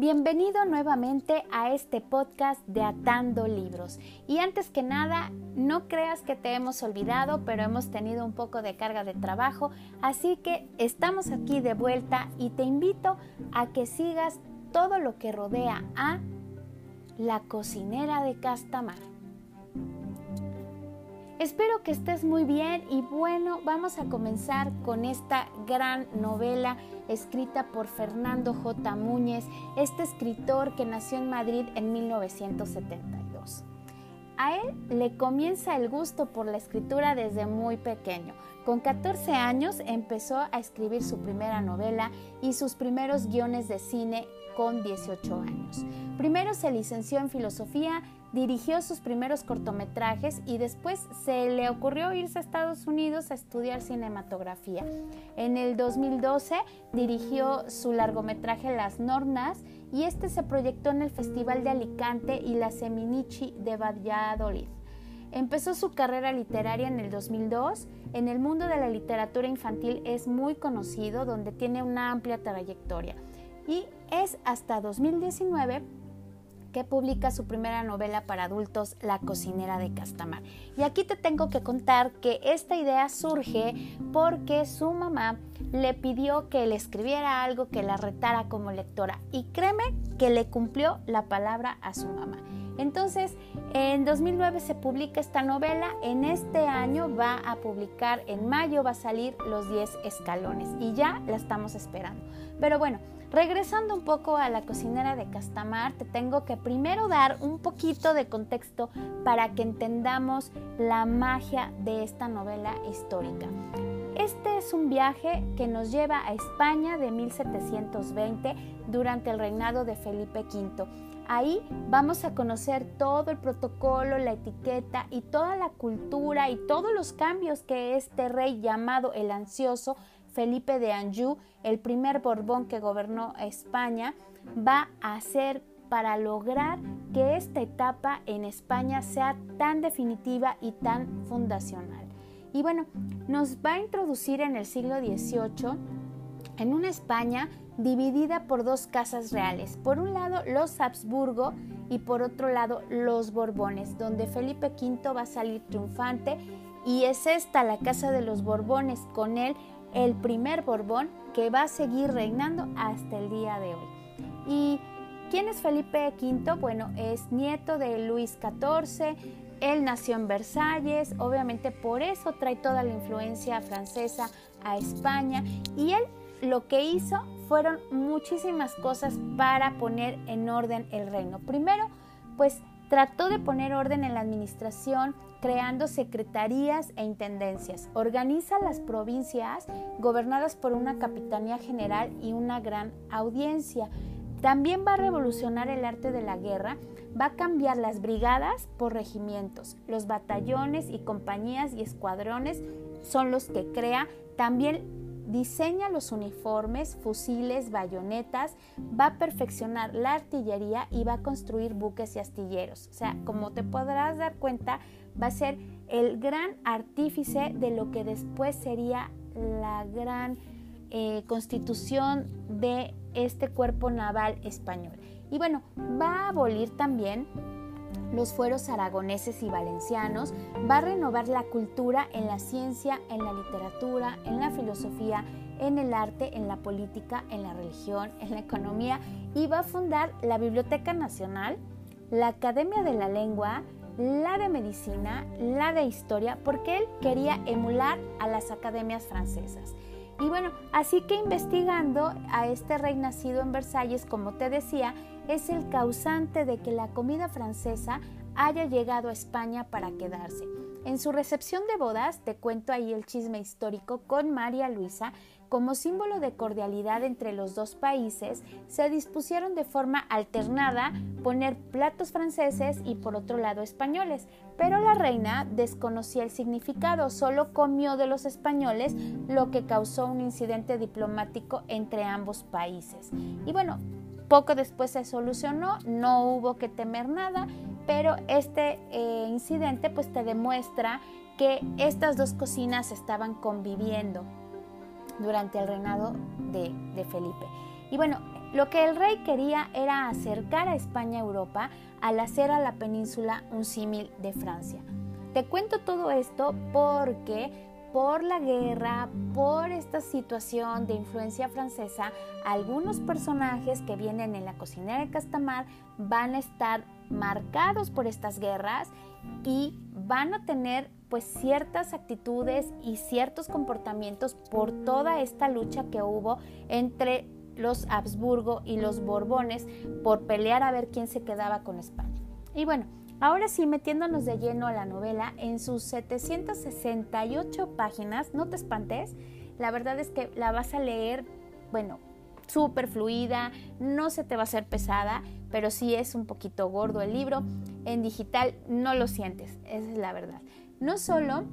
Bienvenido nuevamente a este podcast de Atando Libros. Y antes que nada, no creas que te hemos olvidado, pero hemos tenido un poco de carga de trabajo, así que estamos aquí de vuelta y te invito a que sigas todo lo que rodea a la cocinera de Castamar. Espero que estés muy bien y bueno, vamos a comenzar con esta gran novela escrita por Fernando J. Múñez, este escritor que nació en Madrid en 1972. A él le comienza el gusto por la escritura desde muy pequeño. Con 14 años empezó a escribir su primera novela y sus primeros guiones de cine con 18 años. Primero se licenció en filosofía dirigió sus primeros cortometrajes y después se le ocurrió irse a Estados Unidos a estudiar cinematografía. En el 2012 dirigió su largometraje Las Nornas y este se proyectó en el Festival de Alicante y la Seminichi de Valladolid. Empezó su carrera literaria en el 2002. En el mundo de la literatura infantil es muy conocido, donde tiene una amplia trayectoria. Y es hasta 2019 que publica su primera novela para adultos, La cocinera de Castamar. Y aquí te tengo que contar que esta idea surge porque su mamá le pidió que le escribiera algo que la retara como lectora y créeme que le cumplió la palabra a su mamá. Entonces, en 2009 se publica esta novela, en este año va a publicar, en mayo va a salir Los 10 escalones y ya la estamos esperando. Pero bueno, regresando un poco a la cocinera de Castamar, te tengo que primero dar un poquito de contexto para que entendamos la magia de esta novela histórica. Este es un viaje que nos lleva a España de 1720 durante el reinado de Felipe V Ahí vamos a conocer todo el protocolo, la etiqueta y toda la cultura y todos los cambios que este rey llamado el ansioso, Felipe de Anjou, el primer Borbón que gobernó España, va a hacer para lograr que esta etapa en España sea tan definitiva y tan fundacional. Y bueno, nos va a introducir en el siglo XVIII en una España dividida por dos casas reales. Por un lado los Habsburgo y por otro lado los Borbones, donde Felipe V va a salir triunfante y es esta la casa de los Borbones, con él el primer Borbón que va a seguir reinando hasta el día de hoy. ¿Y quién es Felipe V? Bueno, es nieto de Luis XIV, él nació en Versalles, obviamente por eso trae toda la influencia francesa a España y él lo que hizo fueron muchísimas cosas para poner en orden el reino. Primero, pues trató de poner orden en la administración creando secretarías e intendencias. Organiza las provincias gobernadas por una capitanía general y una gran audiencia. También va a revolucionar el arte de la guerra, va a cambiar las brigadas por regimientos. Los batallones y compañías y escuadrones son los que crea. También diseña los uniformes, fusiles, bayonetas, va a perfeccionar la artillería y va a construir buques y astilleros. O sea, como te podrás dar cuenta, va a ser el gran artífice de lo que después sería la gran eh, constitución de este cuerpo naval español. Y bueno, va a abolir también los fueros aragoneses y valencianos, va a renovar la cultura en la ciencia, en la literatura, en la filosofía, en el arte, en la política, en la religión, en la economía y va a fundar la Biblioteca Nacional, la Academia de la Lengua, la de Medicina, la de Historia, porque él quería emular a las academias francesas. Y bueno, así que investigando a este rey nacido en Versalles, como te decía, es el causante de que la comida francesa haya llegado a España para quedarse. En su recepción de bodas, te cuento ahí el chisme histórico con María Luisa, como símbolo de cordialidad entre los dos países, se dispusieron de forma alternada poner platos franceses y por otro lado españoles, pero la reina desconocía el significado, solo comió de los españoles, lo que causó un incidente diplomático entre ambos países. Y bueno, poco después se solucionó, no hubo que temer nada, pero este eh, incidente pues te demuestra que estas dos cocinas estaban conviviendo durante el reinado de, Felipe. Y bueno, Lo que el rey quería era acercar a España a Europa al hacer a la península un símil de Francia. Te cuento todo esto porque por la guerra, por esta situación de influencia francesa, algunos personajes que vienen en la cocinera de Castamar van a estar marcados por estas guerras y van a tener pues ciertas actitudes y ciertos comportamientos por toda esta lucha que hubo entre los Habsburgo y los Borbones por pelear a ver quién se quedaba con España. Y bueno, ahora sí, metiéndonos de lleno a la novela, en sus 768 páginas, no te espantes, la verdad es que la vas a leer, bueno, súper fluida, no se te va a hacer pesada, pero sí es un poquito gordo el libro. En digital no lo sientes, esa es la verdad. No solo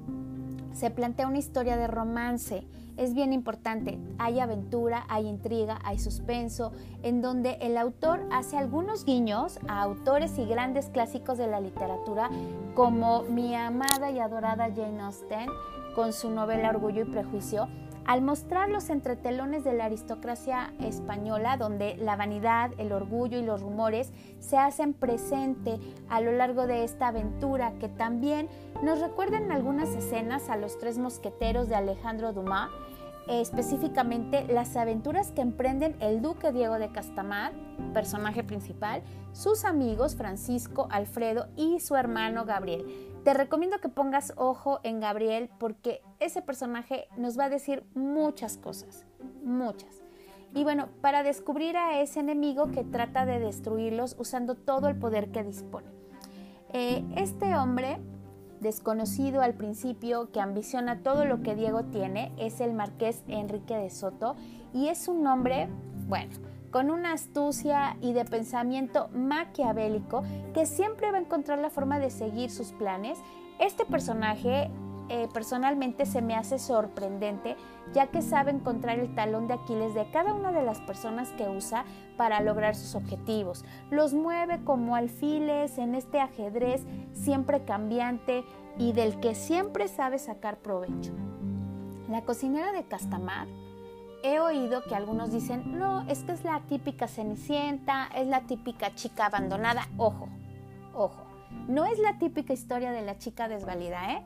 se plantea una historia de romance, es bien importante. Hay aventura, hay intriga, hay suspenso, en donde el autor hace algunos guiños a autores y grandes clásicos de la literatura, como mi amada y adorada Jane Austen, con su novela Orgullo y Prejuicio, al mostrar los entretelones de la aristocracia española, donde la vanidad, el orgullo y los rumores se hacen presente a lo largo de esta aventura, que también nos recuerdan algunas escenas a los tres mosqueteros de Alejandro Dumas, específicamente las aventuras que emprenden el duque Diego de Castamar, personaje principal, sus amigos Francisco, Alfredo y su hermano Gabriel. Te recomiendo que pongas ojo en Gabriel porque ese personaje nos va a decir muchas cosas, muchas. Y bueno, para descubrir a ese enemigo que trata de destruirlos usando todo el poder que dispone. Eh, este hombre, desconocido al principio, que ambiciona todo lo que Diego tiene, es el marqués Enrique de Soto y es un hombre, bueno, con una astucia y de pensamiento maquiavélico que siempre va a encontrar la forma de seguir sus planes. Este personaje eh, personalmente se me hace sorprendente ya que sabe encontrar el talón de Aquiles de cada una de las personas que usa para lograr sus objetivos. Los mueve como alfiles en este ajedrez siempre cambiante y del que siempre sabe sacar provecho. La cocinera de Castamar he oído que algunos dicen, no, es que es la típica cenicienta, es la típica chica abandonada. Ojo, ojo, no es la típica historia de la chica desvalida, ¿eh?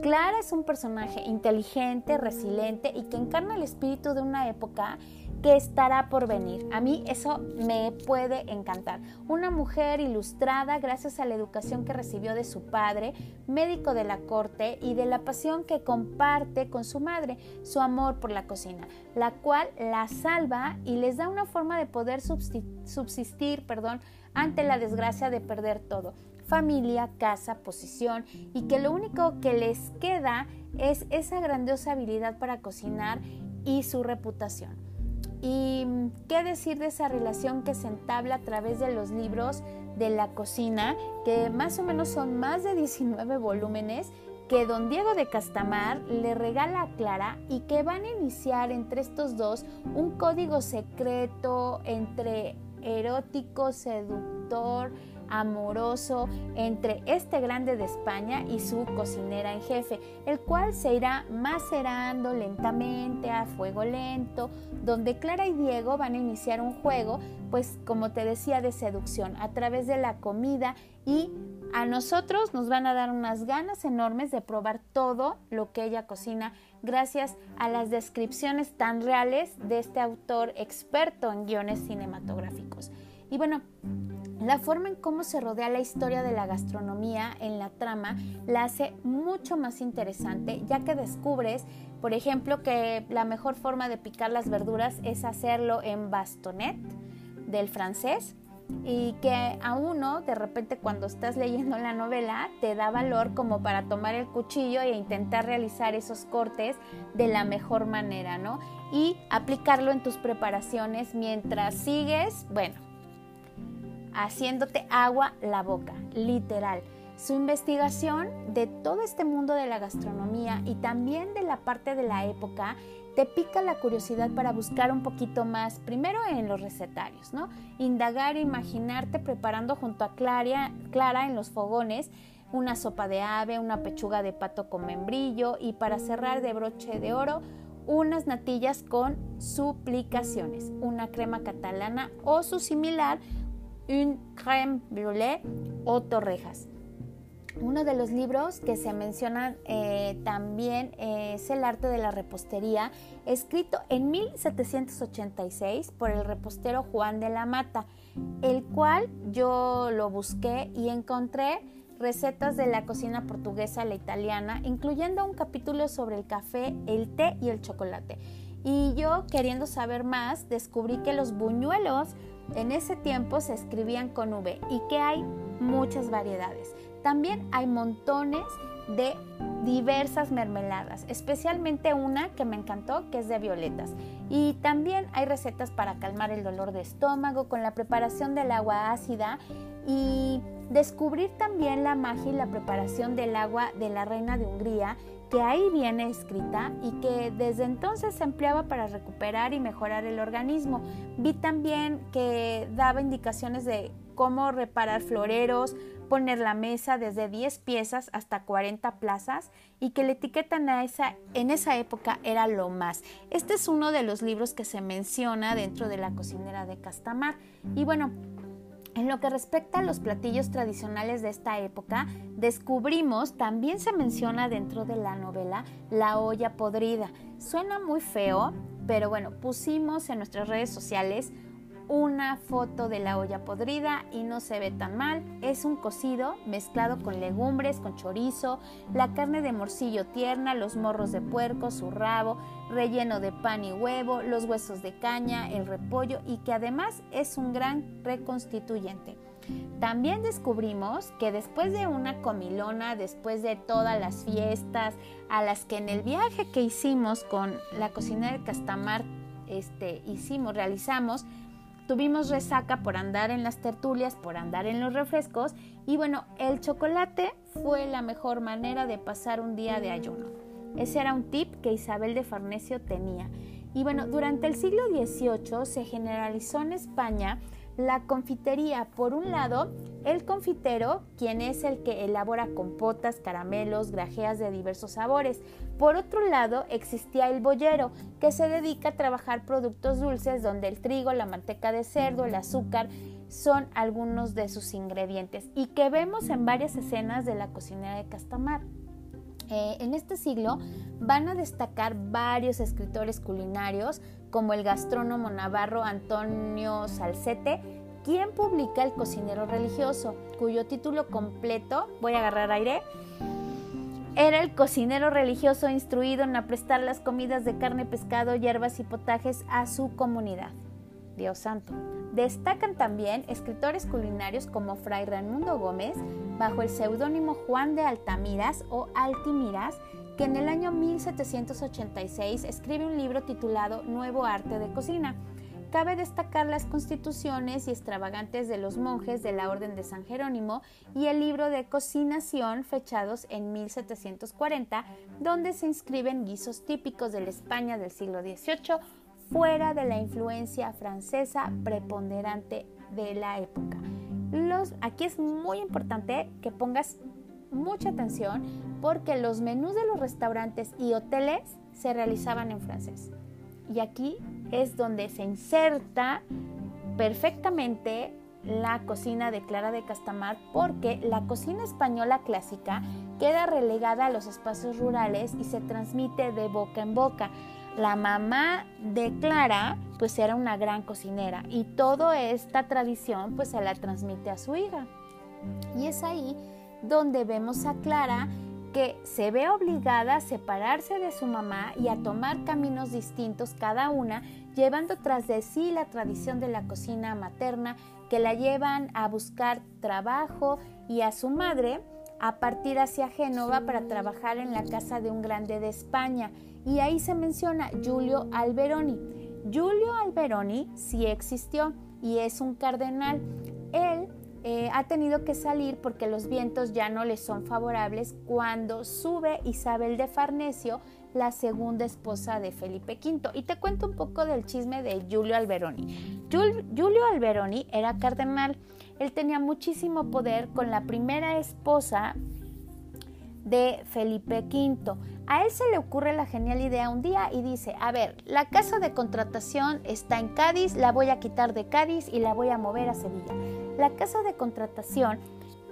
Clara es un personaje inteligente, resiliente y que encarna el espíritu de una época que estará por venir. A mí eso me puede encantar. Una mujer ilustrada gracias a la educación que recibió de su padre, médico de la corte y de la pasión que comparte con su madre, su amor por la cocina, la cual la salva y les da una forma de poder subsistir, perdón, ante la desgracia de perder todo familia, casa, posición y que lo único que les queda es esa grandiosa habilidad para cocinar y su reputación. ¿Y qué decir de esa relación que se entabla a través de los libros de la cocina, que más o menos son más de 19 volúmenes que don Diego de Castamar le regala a Clara y que van a iniciar entre estos dos un código secreto entre erótico, seductor, amoroso entre este grande de España y su cocinera en jefe, el cual se irá macerando lentamente a fuego lento, donde Clara y Diego van a iniciar un juego, pues como te decía, de seducción a través de la comida y a nosotros nos van a dar unas ganas enormes de probar todo lo que ella cocina gracias a las descripciones tan reales de este autor experto en guiones cinematográficos. Y bueno, la forma en cómo se rodea la historia de la gastronomía en la trama la hace mucho más interesante, ya que descubres, por ejemplo, que la mejor forma de picar las verduras es hacerlo en bastonet del francés y que a uno de repente cuando estás leyendo la novela te da valor como para tomar el cuchillo e intentar realizar esos cortes de la mejor manera, ¿no? Y aplicarlo en tus preparaciones mientras sigues, bueno, haciéndote agua la boca, literal. Su investigación de todo este mundo de la gastronomía y también de la parte de la época te pica la curiosidad para buscar un poquito más, primero en los recetarios, ¿no? Indagar e imaginarte preparando junto a Clara, Clara en los fogones una sopa de ave, una pechuga de pato con membrillo y para cerrar de broche de oro unas natillas con suplicaciones, una crema catalana o su similar, un crème brûlée o torrejas. Uno de los libros que se mencionan eh, también es El arte de la repostería, escrito en 1786 por el repostero Juan de la Mata, el cual yo lo busqué y encontré recetas de la cocina portuguesa la italiana, incluyendo un capítulo sobre el café, el té y el chocolate. Y yo, queriendo saber más, descubrí que los buñuelos en ese tiempo se escribían con V y que hay muchas variedades. También hay montones de diversas mermeladas, especialmente una que me encantó que es de violetas. Y también hay recetas para calmar el dolor de estómago con la preparación del agua ácida y descubrir también la magia y la preparación del agua de la reina de Hungría que ahí viene escrita y que desde entonces se empleaba para recuperar y mejorar el organismo. Vi también que daba indicaciones de cómo reparar floreros, poner la mesa desde 10 piezas hasta 40 plazas y que la etiqueta en esa, en esa época era lo más. Este es uno de los libros que se menciona dentro de la cocinera de Castamar. Y bueno, en lo que respecta a los platillos tradicionales de esta época, descubrimos, también se menciona dentro de la novela, la olla podrida. Suena muy feo, pero bueno, pusimos en nuestras redes sociales una foto de la olla podrida y no se ve tan mal. Es un cocido mezclado con legumbres, con chorizo, la carne de morcillo tierna, los morros de puerco, su rabo, relleno de pan y huevo, los huesos de caña, el repollo y que además es un gran reconstituyente. También descubrimos que después de una comilona, después de todas las fiestas a las que en el viaje que hicimos con la cocina de Castamar este, hicimos, realizamos, Tuvimos resaca por andar en las tertulias, por andar en los refrescos y bueno, el chocolate fue la mejor manera de pasar un día de ayuno. Ese era un tip que Isabel de Farnesio tenía. Y bueno, durante el siglo XVIII se generalizó en España la confitería. Por un lado, el confitero, quien es el que elabora compotas, caramelos, grajeas de diversos sabores. Por otro lado, existía el boyero, que se dedica a trabajar productos dulces donde el trigo, la manteca de cerdo, el azúcar son algunos de sus ingredientes y que vemos en varias escenas de la cocina de Castamar. Eh, en este siglo van a destacar varios escritores culinarios como el gastrónomo navarro Antonio Salcete, quien publica El cocinero religioso, cuyo título completo, voy a agarrar aire, era el cocinero religioso instruido en prestar las comidas de carne, pescado, hierbas y potajes a su comunidad. Dios santo. Destacan también escritores culinarios como Fray Raimundo Gómez, bajo el seudónimo Juan de Altamiras o Altimiras, que en el año 1786 escribe un libro titulado Nuevo Arte de Cocina. Cabe destacar las constituciones y extravagantes de los monjes de la Orden de San Jerónimo y el libro de Cocinación fechados en 1740, donde se inscriben guisos típicos de la España del siglo XVIII, fuera de la influencia francesa preponderante de la época. Aquí es muy importante que pongas mucha atención porque los menús de los restaurantes y hoteles se realizaban en francés. Y aquí es donde se inserta perfectamente la cocina de Clara de Castamar porque la cocina española clásica queda relegada a los espacios rurales y se transmite de boca en boca la mamá de Clara pues era una gran cocinera y toda esta tradición pues se la transmite a su hija. Y es ahí donde vemos a Clara que se ve obligada a separarse de su mamá y a tomar caminos distintos cada una, llevando tras de sí la tradición de la cocina materna que la llevan a buscar trabajo y a su madre a partir hacia Génova para trabajar en la casa de un grande de España y ahí se menciona Giulio Alberoni. Giulio Alberoni sí existió y es un cardenal. Él eh, ha tenido que salir porque los vientos ya no le son favorables cuando sube Isabel de Farnesio, la segunda esposa de Felipe V. Y te cuento un poco del chisme de Giulio Alberoni. Giulio Alberoni era cardenal. Él tenía muchísimo poder con la primera esposa de Felipe V. A él se le ocurre la genial idea un día y dice, a ver, la casa de contratación está en Cádiz, la voy a quitar de Cádiz y la voy a mover a Sevilla. La casa de contratación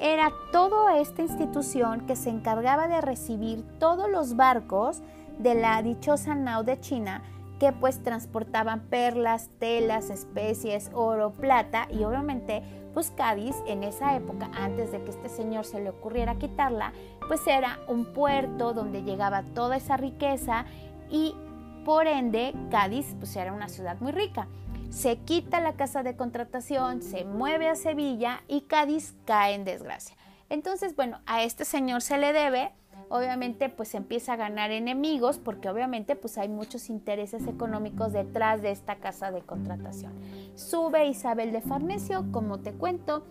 era toda esta institución que se encargaba de recibir todos los barcos de la dichosa nao de China que pues transportaban perlas, telas, especies, oro, plata y obviamente pues Cádiz en esa época, antes de que este señor se le ocurriera quitarla, pues era un puerto donde llegaba toda esa riqueza y por ende Cádiz pues era una ciudad muy rica. Se quita la casa de contratación, se mueve a Sevilla y Cádiz cae en desgracia. Entonces, bueno, a este señor se le debe obviamente pues empieza a ganar enemigos porque obviamente pues hay muchos intereses económicos detrás de esta casa de contratación. Sube Isabel de Farnesio, como te cuento,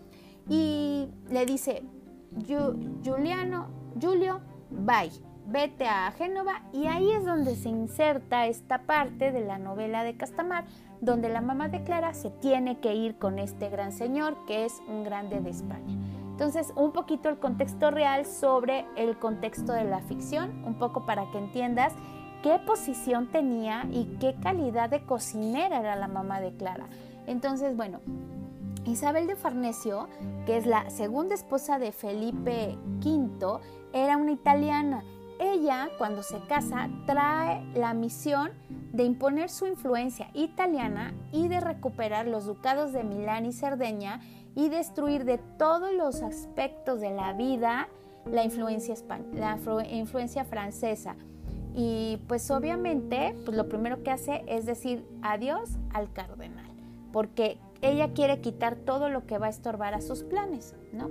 y le dice, Juliano, Julio, bye, vete a Génova y ahí es donde se inserta esta parte de la novela de Castamar, donde la mamá de Clara se tiene que ir con este gran señor que es un grande de España. Entonces, un poquito el contexto real sobre el contexto de la ficción, un poco para que entiendas qué posición tenía y qué calidad de cocinera era la mamá de Clara. Entonces, bueno, Isabel de Farnesio, que es la segunda esposa de Felipe V, era una italiana. Ella, cuando se casa, trae la misión de imponer su influencia italiana y de recuperar los ducados de Milán y Cerdeña y destruir de todos los aspectos de la vida la influencia, la influencia francesa. Y pues obviamente, pues lo primero que hace es decir adiós al cardenal, porque ella quiere quitar todo lo que va a estorbar a sus planes, ¿no?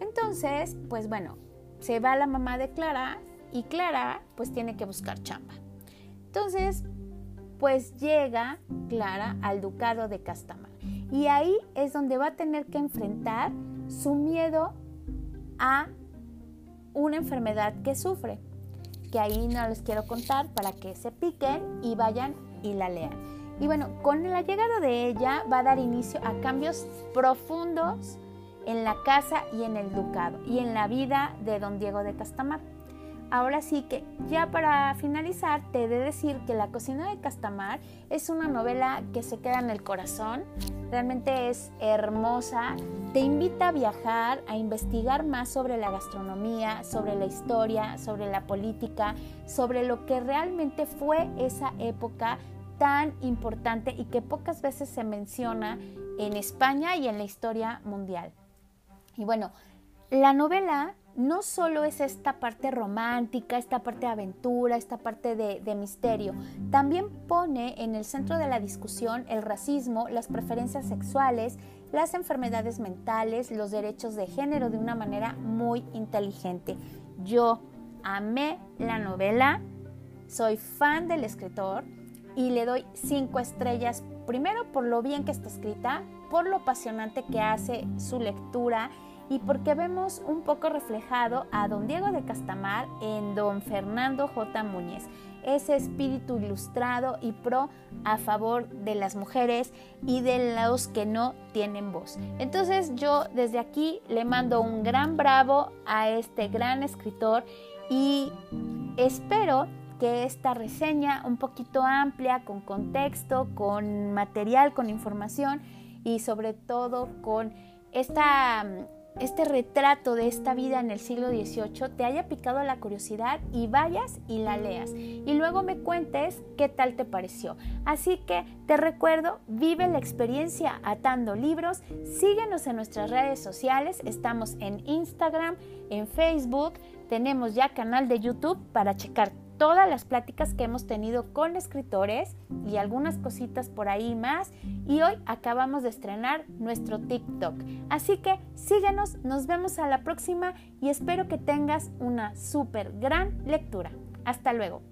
Entonces, pues bueno, se va la mamá de Clara y Clara pues tiene que buscar chamba. Entonces, pues llega Clara al ducado de Castamar. Y ahí es donde va a tener que enfrentar su miedo a una enfermedad que sufre, que ahí no les quiero contar para que se piquen y vayan y la lean. Y bueno, con la llegada de ella va a dar inicio a cambios profundos en la casa y en el ducado y en la vida de don Diego de Castamar. Ahora sí que ya para finalizar te he de decir que La cocina de Castamar es una novela que se queda en el corazón, realmente es hermosa, te invita a viajar, a investigar más sobre la gastronomía, sobre la historia, sobre la política, sobre lo que realmente fue esa época tan importante y que pocas veces se menciona en España y en la historia mundial. Y bueno, la novela no solo es esta parte romántica, esta parte de aventura, esta parte de, misterio, también pone en el centro de la discusión el racismo, las preferencias sexuales, las enfermedades mentales, los derechos de género de una manera muy inteligente. Yo amé la novela, soy fan del escritor y le doy cinco estrellas, primero por lo bien que está escrita, por lo apasionante que hace su lectura, y porque vemos un poco reflejado a don Diego de Castamar en don Fernando J. Muñez, ese espíritu ilustrado y pro a favor de las mujeres y de los que no tienen voz. Entonces yo desde aquí le mando un gran bravo a este gran escritor y espero que esta reseña un poquito amplia, con contexto, con material, con información y sobre todo con esta este retrato de esta vida en el siglo XVIII te haya picado la curiosidad y vayas y la leas. Y luego me cuentes qué tal te pareció. Así que te recuerdo, vive la experiencia atando libros. Síguenos en nuestras redes sociales. Estamos en Instagram, en Facebook. Tenemos ya canal de YouTube para checar todas las pláticas que hemos tenido con escritores y algunas cositas por ahí más. Y hoy acabamos de estrenar nuestro TikTok. Así que síguenos, nos vemos a la próxima y espero que tengas una súper gran lectura. Hasta luego.